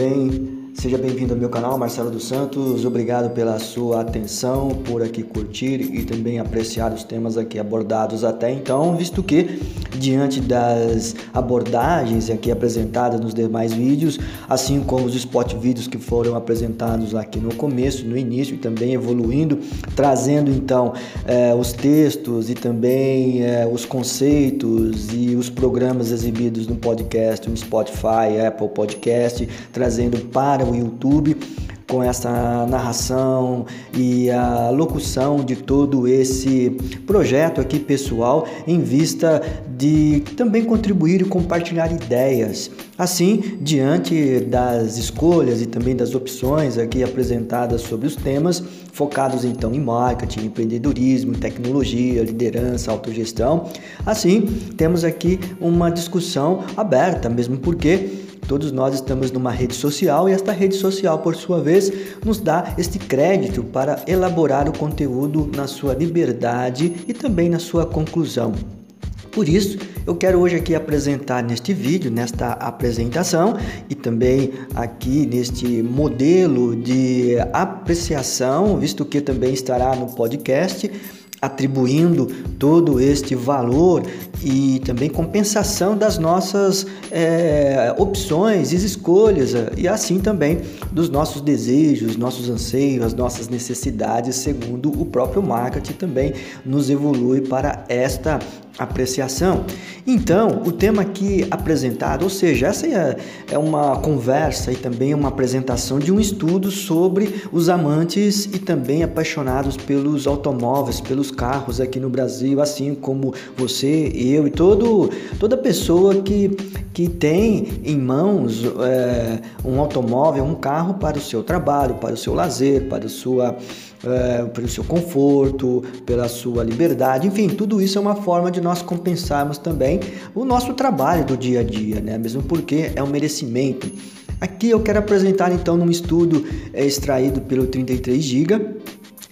bem? Seja bem-vindo ao meu canal, Marcelo dos Santos. Obrigado pela sua atenção, por aqui curtir e também apreciar os temas aqui abordados até então, visto que diante das abordagens aqui apresentadas nos demais vídeos, assim como os spot vídeos que foram apresentados aqui no começo, no início e também evoluindo, trazendo então eh, os textos e também eh, os conceitos e os programas exibidos no podcast, no Spotify, Apple Podcast, trazendo para YouTube com essa narração e a locução de todo esse projeto aqui pessoal em vista de também contribuir e compartilhar ideias. Assim, diante das escolhas e também das opções aqui apresentadas sobre os temas, focados então em marketing, empreendedorismo, tecnologia, liderança, autogestão, assim, temos aqui uma discussão aberta, mesmo porque Todos nós estamos numa rede social e esta rede social, por sua vez, nos dá este crédito para elaborar o conteúdo na sua liberdade e também na sua conclusão. Por isso, eu quero hoje aqui apresentar neste vídeo, nesta apresentação e também aqui neste modelo de apreciação, visto que também estará no podcast, atribuindo todo este valor e também compensação das nossas é, opções e escolhas e assim também dos nossos desejos, nossos anseios, as nossas necessidades, segundo o próprio marketing também nos evolui para esta apreciação. Então, o tema aqui apresentado, ou seja, essa é, é uma conversa e também uma apresentação de um estudo sobre os amantes e também apaixonados pelos automóveis, pelos carros aqui no Brasil, assim como você, eu e todo, toda pessoa que, que tem em mãos é, um automóvel, um carro para o seu trabalho, para o seu lazer, para a sua é, pelo seu conforto, pela sua liberdade, enfim, tudo isso é uma forma de nós compensarmos também o nosso trabalho do dia a dia, né? Mesmo porque é um merecimento. Aqui eu quero apresentar então um estudo é, extraído pelo 33 GB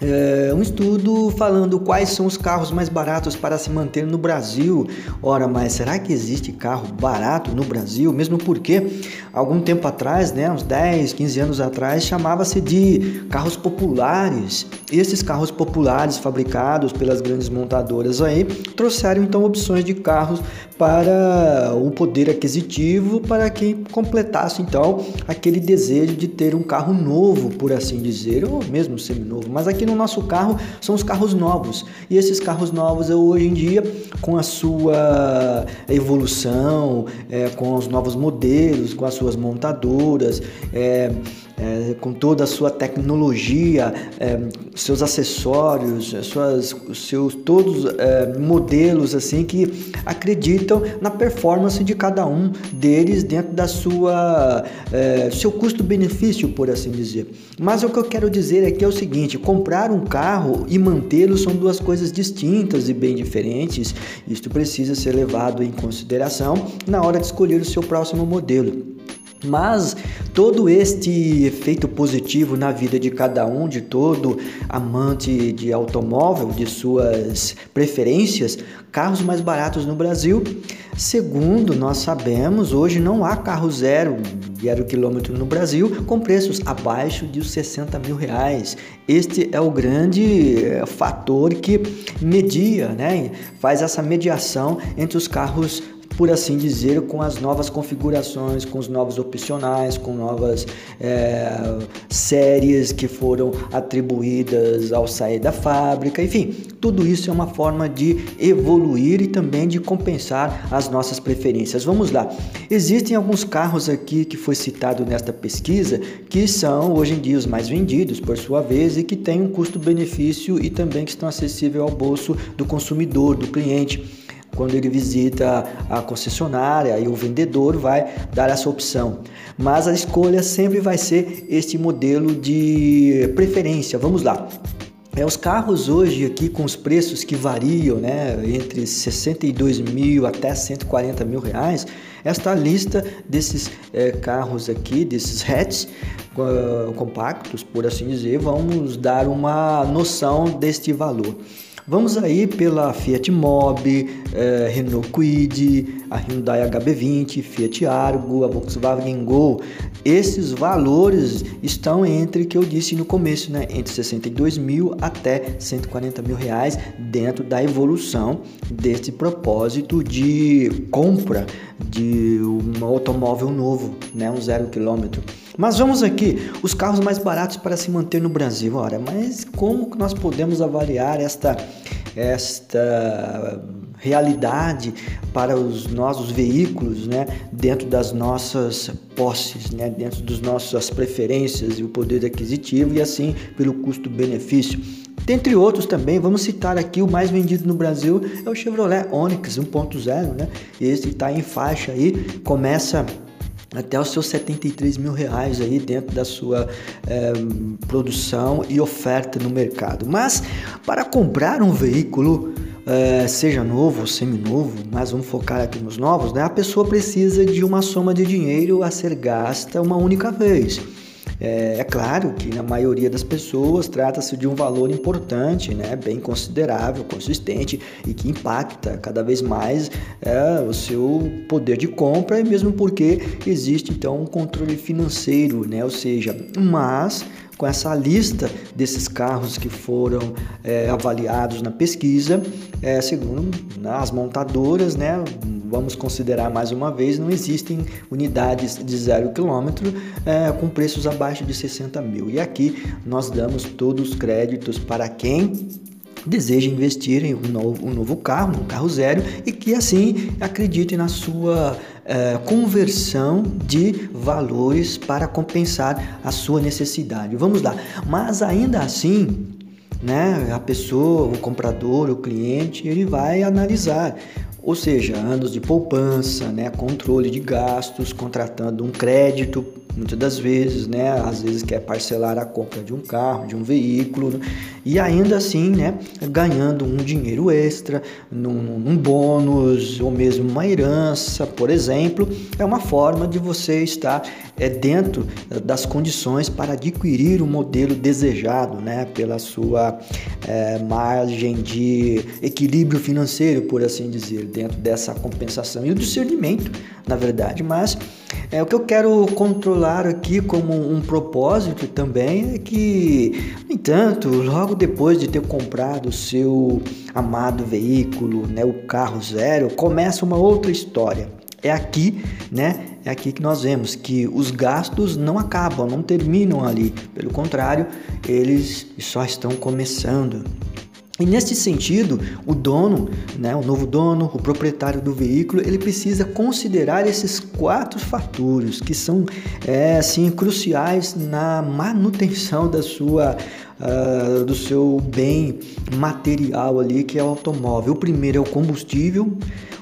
é, um estudo falando quais são os carros mais baratos para se manter no Brasil. Ora, mas será que existe carro barato no Brasil? Mesmo porque algum tempo atrás, né, uns 10, 15 anos atrás, chamava-se de carros populares. Esses carros populares fabricados pelas grandes montadoras aí trouxeram então opções de carros para o poder aquisitivo para que completasse então aquele desejo de ter um carro novo, por assim dizer, ou mesmo seminovo. Mas aqui no nosso carro são os carros novos. E esses carros novos hoje em dia, com a sua evolução, é, com os novos modelos, com as suas montadoras, é, é, com toda a sua tecnologia, é, seus acessórios, suas, seus todos é, modelos assim que acreditam na performance de cada um deles dentro da sua é, seu custo-benefício, por assim dizer. Mas o que eu quero dizer aqui é o seguinte: comprar um carro e mantê-lo são duas coisas distintas e bem diferentes. Isto precisa ser levado em consideração na hora de escolher o seu próximo modelo. Mas todo este efeito positivo na vida de cada um, de todo amante de automóvel, de suas preferências, carros mais baratos no Brasil, segundo nós sabemos, hoje não há carro zero, zero quilômetro no Brasil com preços abaixo de 60 mil reais. Este é o grande eh, fator que media, né? faz essa mediação entre os carros por assim dizer, com as novas configurações, com os novos opcionais, com novas é, séries que foram atribuídas ao sair da fábrica, enfim, tudo isso é uma forma de evoluir e também de compensar as nossas preferências. Vamos lá. Existem alguns carros aqui que foi citado nesta pesquisa que são hoje em dia os mais vendidos, por sua vez, e que têm um custo-benefício e também que estão acessíveis ao bolso do consumidor, do cliente quando ele visita a concessionária e o vendedor vai dar essa opção. Mas a escolha sempre vai ser este modelo de preferência. Vamos lá. É, os carros hoje aqui com os preços que variam, né, entre 62 mil até 140 mil reais, esta lista desses é, carros aqui, desses hatches uh, compactos, por assim dizer, vamos dar uma noção deste valor. Vamos aí pela Fiat Mobi, eh, Renault Kwid, a Hyundai HB20, Fiat Argo, a Volkswagen Gol. Esses valores estão entre que eu disse no começo, né, entre 62 mil até 140 mil reais dentro da evolução desse propósito de compra de um automóvel novo, né, um zero quilômetro. Mas vamos aqui, os carros mais baratos para se manter no Brasil. Ora, mas como nós podemos avaliar esta, esta realidade para os nossos veículos, né, dentro das nossas posses, né, dentro das nossas preferências e o poder aquisitivo e assim pelo custo-benefício. Dentre outros também, vamos citar aqui o mais vendido no Brasil é o Chevrolet Onix 1.0, né? Esse está em faixa aí, começa até os seus 73 mil reais aí dentro da sua é, produção e oferta no mercado. Mas para comprar um veículo, é, seja novo ou seminovo, mas vamos focar aqui nos novos, né? A pessoa precisa de uma soma de dinheiro a ser gasta uma única vez. É, é, claro que na maioria das pessoas trata-se de um valor importante, né, bem considerável, consistente e que impacta cada vez mais é, o seu poder de compra, mesmo porque existe então um controle financeiro, né, ou seja, mas com essa lista desses carros que foram é, avaliados na pesquisa, é, segundo as montadoras, né, vamos considerar mais uma vez, não existem unidades de zero quilômetro é, com preços abaixo de 60 mil. E aqui nós damos todos os créditos para quem deseja investir em um novo, um novo carro, um carro zero, e que assim acredite na sua é, conversão de valores para compensar a sua necessidade. Vamos lá, mas ainda assim, né, a pessoa, o comprador, o cliente, ele vai analisar ou seja, anos de poupança, né, controle de gastos, contratando um crédito muitas das vezes, né? Às vezes quer parcelar a compra de um carro, de um veículo, né? e ainda assim, né? Ganhando um dinheiro extra, num, num bônus ou mesmo uma herança, por exemplo, é uma forma de você estar é, dentro das condições para adquirir o modelo desejado, né? Pela sua é, margem de equilíbrio financeiro, por assim dizer, dentro dessa compensação e o discernimento, na verdade, mas é, o que eu quero controlar aqui como um propósito também é que, no entanto, logo depois de ter comprado o seu amado veículo, né, o carro zero, começa uma outra história. É aqui, né? É aqui que nós vemos que os gastos não acabam, não terminam ali. Pelo contrário, eles só estão começando. E nesse sentido, o dono, né, o novo dono, o proprietário do veículo, ele precisa considerar esses quatro fatores que são é, assim cruciais na manutenção da sua uh, do seu bem material ali que é o automóvel. O primeiro é o combustível,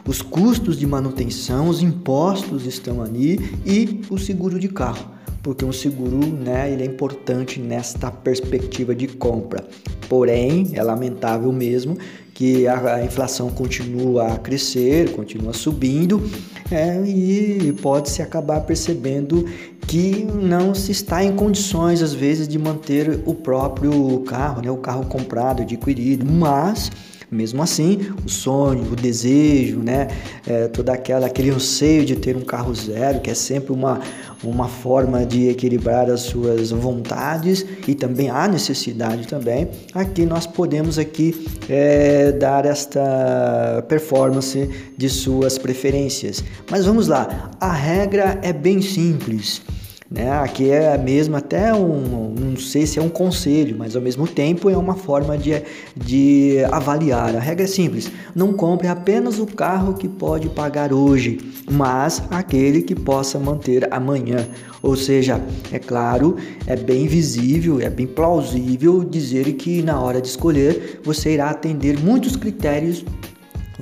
os custos de manutenção, os impostos estão ali e o seguro de carro porque um seguro, né, ele é importante nesta perspectiva de compra. Porém, é lamentável mesmo que a, inflação continua a crescer, continua subindo é, e pode-se acabar percebendo que não se está em condições, às vezes, de manter o próprio carro, né, o carro comprado, adquirido, mas mesmo assim, o sonho, o desejo, né, é, toda aquela aquele anseio de ter um carro zero, que é sempre uma, uma forma de equilibrar as suas vontades e também a necessidade também. Aqui nós podemos aqui é, dar esta performance de suas preferências. Mas vamos lá, a regra é bem simples. Né? Aqui é mesmo até um, não sei se é um conselho, mas ao mesmo tempo é uma forma de, de avaliar. A regra é simples: não compre apenas o carro que pode pagar hoje, mas aquele que possa manter amanhã. Ou seja, é claro, é bem visível, é bem plausível dizer que na hora de escolher você irá atender muitos critérios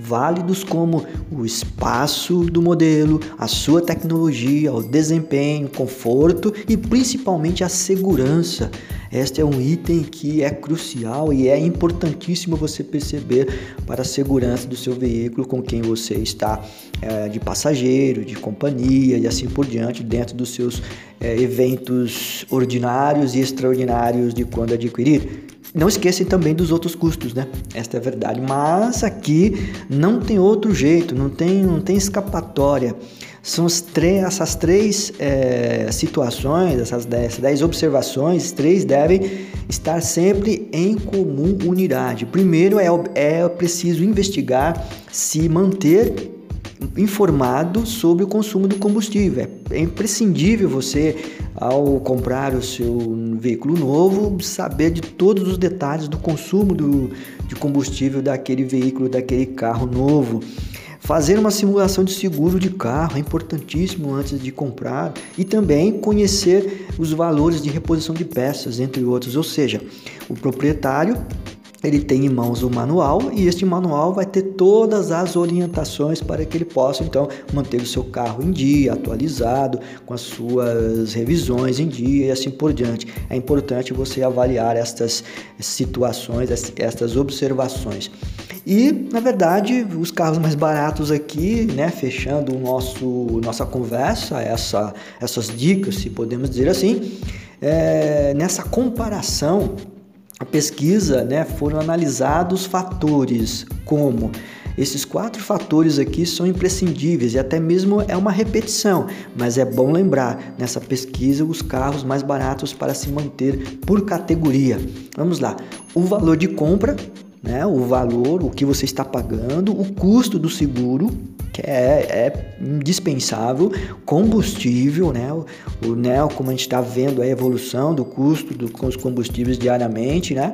válidos como o espaço do modelo, a sua tecnologia, o desempenho, conforto e principalmente a segurança. Este é um item que é crucial e é importantíssimo você perceber para a segurança do seu veículo com quem você está é, de passageiro, de companhia e assim por diante, dentro dos seus é, eventos ordinários e extraordinários de quando adquirir. Não esquecem também dos outros custos, né? Esta é a verdade. Mas aqui não tem outro jeito, não tem, não tem escapatória. São essas três é, situações, essas dez, dez observações, três devem estar sempre em comum unidade. Primeiro é, é preciso investigar se manter informado sobre o consumo do combustível. É imprescindível você, ao comprar o seu veículo novo, saber de todos os detalhes do consumo do, de combustível daquele veículo, daquele carro novo. Fazer uma simulação de seguro de carro é importantíssimo antes de comprar e também conhecer os valores de reposição de peças, entre outros. Ou seja, o proprietário ele tem em mãos o manual e este manual vai ter todas as orientações para que ele possa então manter o seu carro em dia, atualizado, com as suas revisões em dia e assim por diante. É importante você avaliar estas situações, estas observações. E, na verdade, os carros mais baratos aqui, né, fechando o nosso nossa conversa, essa, essas dicas, se podemos dizer assim, é, nessa comparação, a pesquisa, né, foram analisados fatores como esses quatro fatores aqui são imprescindíveis e até mesmo é uma repetição, mas é bom lembrar nessa pesquisa os carros mais baratos para se manter por categoria. Vamos lá: o valor de compra, né, o valor, o que você está pagando, o custo do seguro, que é, é indispensável, combustível, né, o, o né, como a gente está vendo a evolução do custo dos combustíveis diariamente, né,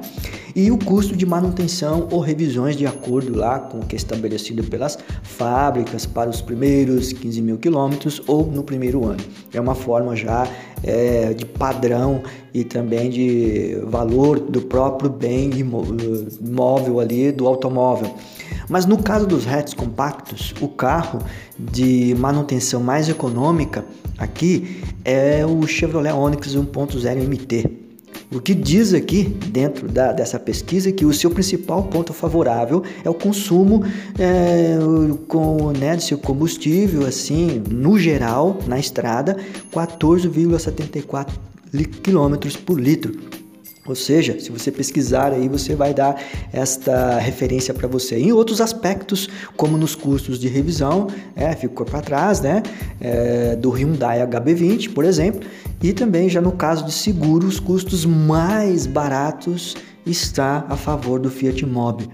e o custo de manutenção ou revisões de acordo lá com o que é estabelecido pelas fábricas para os primeiros 15 mil quilômetros ou no primeiro ano. É uma forma já é, de padrão e também de valor do próprio bem imóvel ali do automóvel. Mas no caso dos hatches compactos, o carro de manutenção mais econômica aqui é o Chevrolet Onix 1.0 MT. O que diz aqui dentro da, dessa pesquisa é que o seu principal ponto favorável é o consumo é, com né, de seu combustível, assim, no geral, na estrada, 14,74 km por litro. Ou seja, se você pesquisar aí, você vai dar esta referência para você. Em outros aspectos, como nos custos de revisão, é, ficou para trás, né? É, do Hyundai HB20, por exemplo, e também já no caso de seguro, os custos mais baratos está a favor do Fiat Mobi.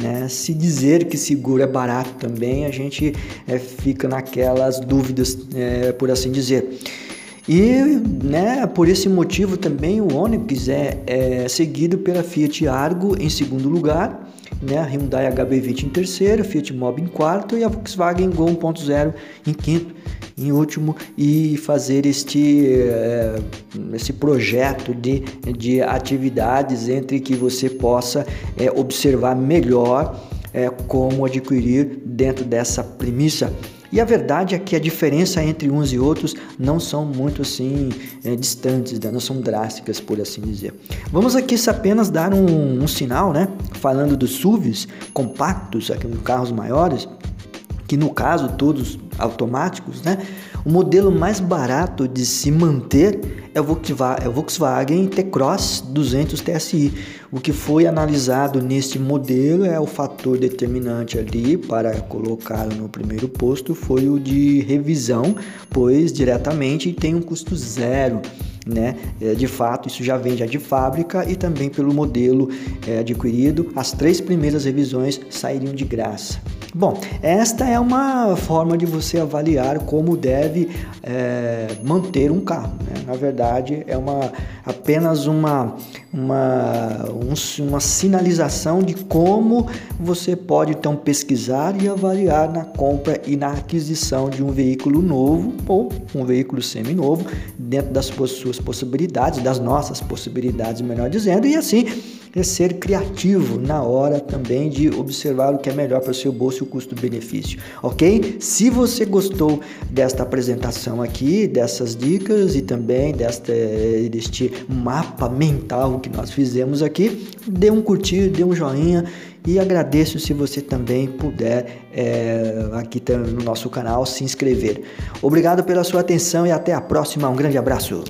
Né? Se dizer que seguro é barato também, a gente é, fica naquelas dúvidas, é, por assim dizer. E né, por esse motivo também o Onix é, é seguido pela Fiat Argo em segundo lugar, né, a Hyundai HB20 em terceiro, Fiat Mobi em quarto e a Volkswagen Gol 1.0 em quinto, em último e fazer este é, esse projeto de, de atividades entre que você possa é, observar melhor é, como adquirir dentro dessa premissa e a verdade é que a diferença entre uns e outros não são muito assim é, distantes, né? não são drásticas, por assim dizer. Vamos aqui apenas dar um, um sinal, né? Falando dos SUVs compactos, aqui carros maiores, que no caso todos automáticos, né? O modelo mais barato de se manter é o Volkswagen, é Volkswagen T-Cross 200 TSI. O que foi analisado neste modelo é o fator determinante ali para colocá-lo no primeiro posto foi o de revisão, pois diretamente tem um custo zero né? É, de fato, isso já vem já de fábrica e também pelo modelo é, adquirido, as três primeiras revisões sairiam de graça. Bom, esta é uma forma de você avaliar como deve é, manter um carro. Né? Na verdade, é uma, apenas uma, uma, um, uma sinalização de como você pode então pesquisar e avaliar na compra e na aquisição de um veículo novo ou um veículo semi-novo dentro das suas possibilidades, das nossas possibilidades, melhor dizendo, e assim é ser criativo na hora também de observar o que é melhor para o seu bolso e o custo-benefício, ok? Se você gostou desta apresentação aqui, dessas dicas e também desta, deste mapa mental que nós fizemos aqui, dê um curtir, dê um joinha e agradeço se você também puder é, aqui no nosso canal se inscrever. Obrigado pela sua atenção e até a próxima. Um grande abraço.